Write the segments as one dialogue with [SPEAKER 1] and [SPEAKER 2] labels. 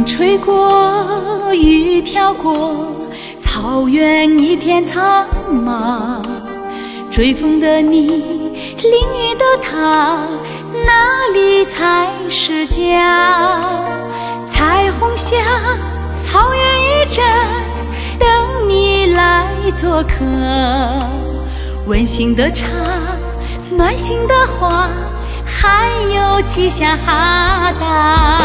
[SPEAKER 1] 风吹过雨飘过，草原一片苍茫。追风的你，淋雨的他，哪里才是家？彩虹下，草原一站，等你来做客。温馨的茶，暖心的话，还有吉祥哈达。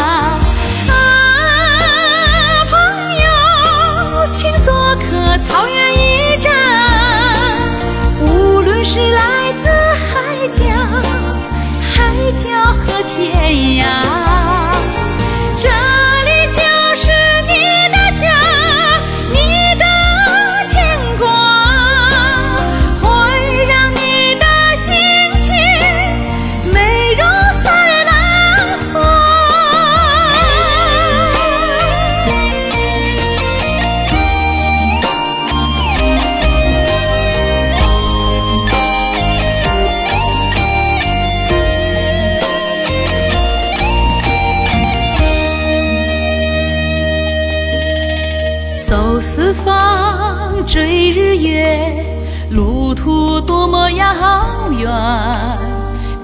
[SPEAKER 1] 四方，追日月，路途多么遥远。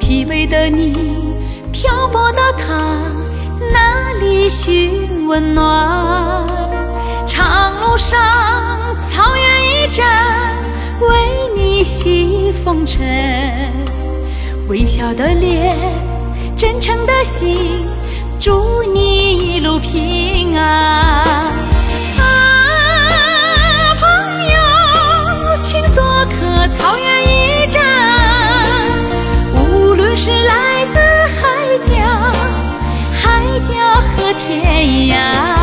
[SPEAKER 1] 疲惫的你，漂泊的他，哪里寻温暖？长路上，草原驿站，为你洗风尘。微笑的脸，真诚的心，祝你一路平安。呀和天涯。